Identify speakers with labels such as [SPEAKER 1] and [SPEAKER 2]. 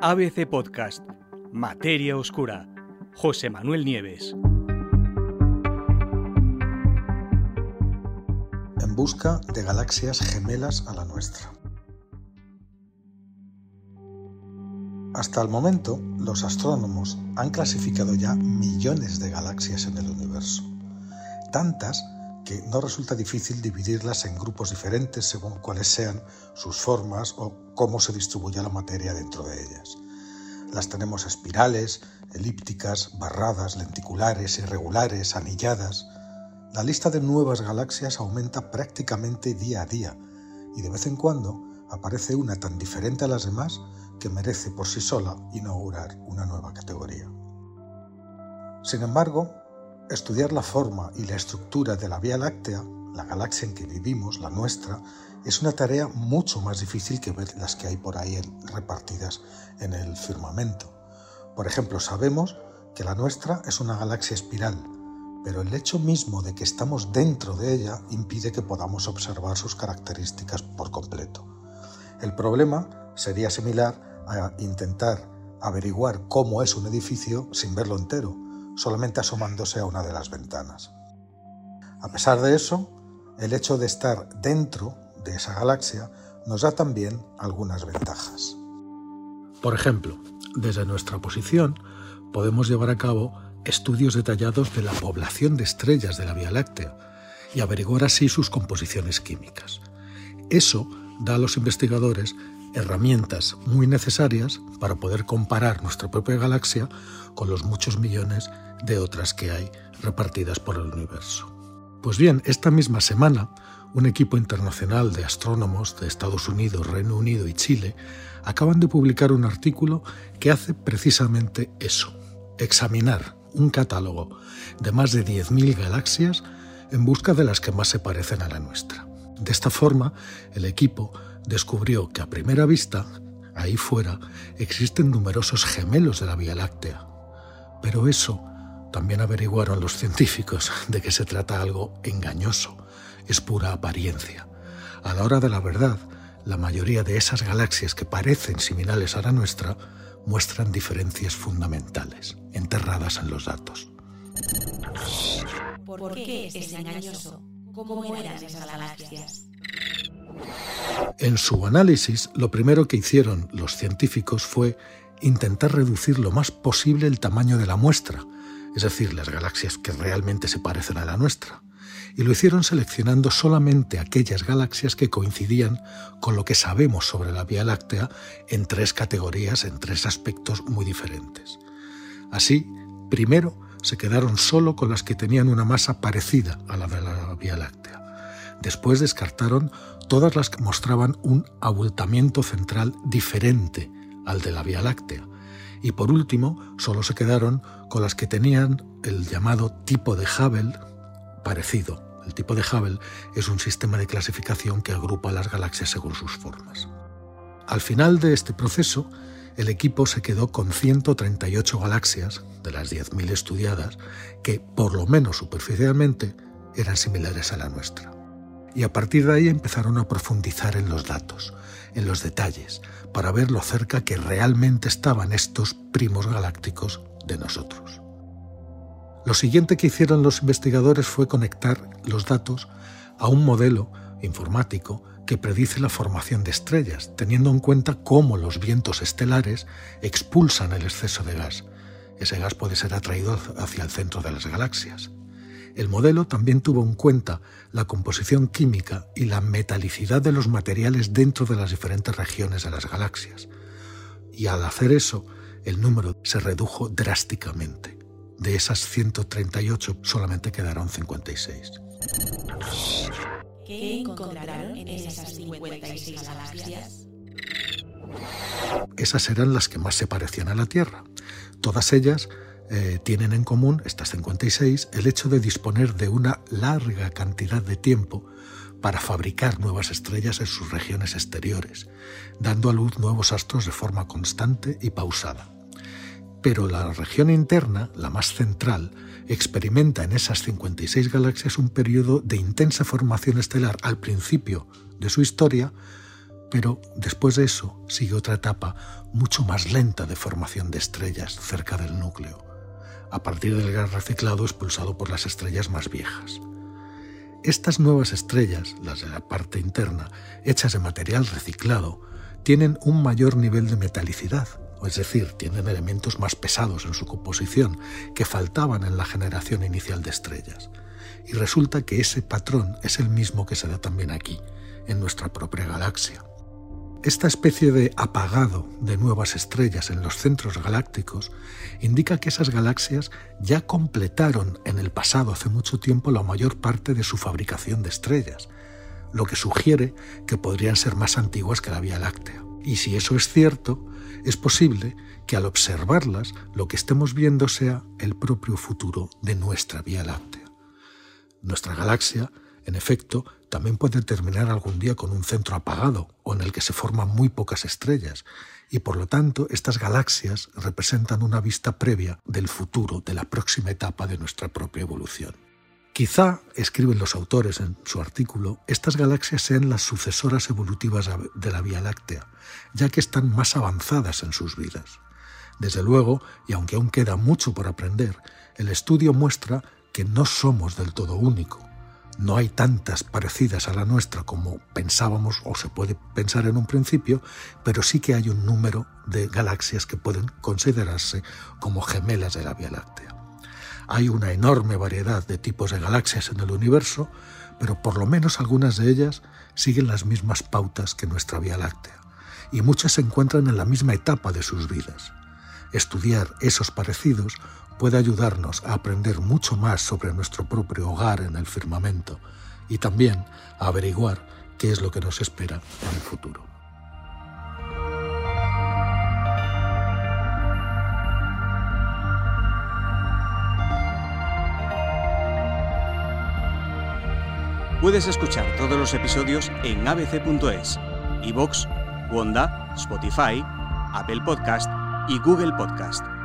[SPEAKER 1] ABC Podcast, Materia Oscura, José Manuel Nieves.
[SPEAKER 2] En busca de galaxias gemelas a la nuestra. Hasta el momento, los astrónomos han clasificado ya millones de galaxias en el universo. Tantas no resulta difícil dividirlas en grupos diferentes según cuáles sean sus formas o cómo se distribuye la materia dentro de ellas. Las tenemos espirales, elípticas, barradas, lenticulares, irregulares, anilladas. La lista de nuevas galaxias aumenta prácticamente día a día y de vez en cuando aparece una tan diferente a las demás que merece por sí sola inaugurar una nueva categoría. Sin embargo, Estudiar la forma y la estructura de la Vía Láctea, la galaxia en que vivimos, la nuestra, es una tarea mucho más difícil que ver las que hay por ahí repartidas en el firmamento. Por ejemplo, sabemos que la nuestra es una galaxia espiral, pero el hecho mismo de que estamos dentro de ella impide que podamos observar sus características por completo. El problema sería similar a intentar averiguar cómo es un edificio sin verlo entero, solamente asomándose a una de las ventanas. A pesar de eso, el hecho de estar dentro de esa galaxia nos da también algunas ventajas.
[SPEAKER 3] Por ejemplo, desde nuestra posición podemos llevar a cabo estudios detallados de la población de estrellas de la Vía Láctea y averiguar así sus composiciones químicas. Eso da a los investigadores herramientas muy necesarias para poder comparar nuestra propia galaxia con los muchos millones de otras que hay repartidas por el universo. Pues bien, esta misma semana, un equipo internacional de astrónomos de Estados Unidos, Reino Unido y Chile acaban de publicar un artículo que hace precisamente eso, examinar un catálogo de más de 10.000 galaxias en busca de las que más se parecen a la nuestra. De esta forma, el equipo descubrió que a primera vista, ahí fuera, existen numerosos gemelos de la Vía Láctea. Pero eso también averiguaron los científicos de que se trata algo engañoso, es pura apariencia. A la hora de la verdad, la mayoría de esas galaxias que parecen similares a la nuestra muestran diferencias fundamentales, enterradas en los datos.
[SPEAKER 4] ¿Por qué es engañoso? ¿Cómo eran esas galaxias?
[SPEAKER 3] En su análisis, lo primero que hicieron los científicos fue intentar reducir lo más posible el tamaño de la muestra, es decir, las galaxias que realmente se parecen a la nuestra, y lo hicieron seleccionando solamente aquellas galaxias que coincidían con lo que sabemos sobre la Vía Láctea en tres categorías, en tres aspectos muy diferentes. Así, primero se quedaron solo con las que tenían una masa parecida a la de la Vía Láctea. Después descartaron todas las que mostraban un abultamiento central diferente al de la Vía Láctea. Y por último, solo se quedaron con las que tenían el llamado tipo de Hubble parecido. El tipo de Hubble es un sistema de clasificación que agrupa las galaxias según sus formas. Al final de este proceso, el equipo se quedó con 138 galaxias, de las 10.000 estudiadas, que, por lo menos superficialmente, eran similares a la nuestra y a partir de ahí empezaron a profundizar en los datos, en los detalles, para ver lo cerca que realmente estaban estos primos galácticos de nosotros. Lo siguiente que hicieron los investigadores fue conectar los datos a un modelo informático que predice la formación de estrellas, teniendo en cuenta cómo los vientos estelares expulsan el exceso de gas. Ese gas puede ser atraído hacia el centro de las galaxias. El modelo también tuvo en cuenta la composición química y la metalicidad de los materiales dentro de las diferentes regiones de las galaxias. Y al hacer eso, el número se redujo drásticamente. De esas 138 solamente quedaron 56.
[SPEAKER 4] ¿Qué encontraron en esas 56 galaxias?
[SPEAKER 3] Esas eran las que más se parecían a la Tierra. Todas ellas eh, tienen en común, estas 56, el hecho de disponer de una larga cantidad de tiempo para fabricar nuevas estrellas en sus regiones exteriores, dando a luz nuevos astros de forma constante y pausada. Pero la región interna, la más central, experimenta en esas 56 galaxias un periodo de intensa formación estelar al principio de su historia, Pero después de eso sigue otra etapa mucho más lenta de formación de estrellas cerca del núcleo, a partir del gas reciclado expulsado por las estrellas más viejas. Estas nuevas estrellas, las de la parte interna, hechas de material reciclado, tienen un mayor nivel de metalicidad, es decir, tienen elementos más pesados en su composición que faltaban en la generación inicial de estrellas. Y resulta que ese patrón es el mismo que se da también aquí, en nuestra propia galaxia. Esta especie de apagado de nuevas estrellas en los centros galácticos indica que esas galaxias ya completaron en el pasado hace mucho tiempo la mayor parte de su fabricación de estrellas, lo que sugiere que podrían ser más antiguas que la Vía Láctea. Y si eso es cierto, es posible que al observarlas lo que estemos viendo sea el propio futuro de nuestra Vía Láctea. Nuestra galaxia, en efecto, también puede terminar algún día con un centro apagado o en el que se forman muy pocas estrellas, y por lo tanto estas galaxias representan una vista previa del futuro, de la próxima etapa de nuestra propia evolución. Quizá, escriben los autores en su artículo, estas galaxias sean las sucesoras evolutivas de la Vía Láctea, ya que están más avanzadas en sus vidas. Desde luego, y aunque aún queda mucho por aprender, el estudio muestra que no somos del todo único, no hay tantas parecidas a la nuestra como pensábamos o se puede pensar en un principio, pero sí que hay un número de galaxias que pueden considerarse como gemelas de la Vía Láctea. Hay una enorme variedad de tipos de galaxias en el universo, pero por lo menos algunas de ellas siguen las mismas pautas que nuestra Vía Láctea, y muchas se encuentran en la misma etapa de sus vidas. Estudiar esos parecidos puede ayudarnos a aprender mucho más sobre nuestro propio hogar en el firmamento y también a averiguar qué es lo que nos espera en el futuro.
[SPEAKER 1] Puedes escuchar todos los episodios en abc.es, iVoox, Wanda, Spotify, Apple Podcast y Google Podcast.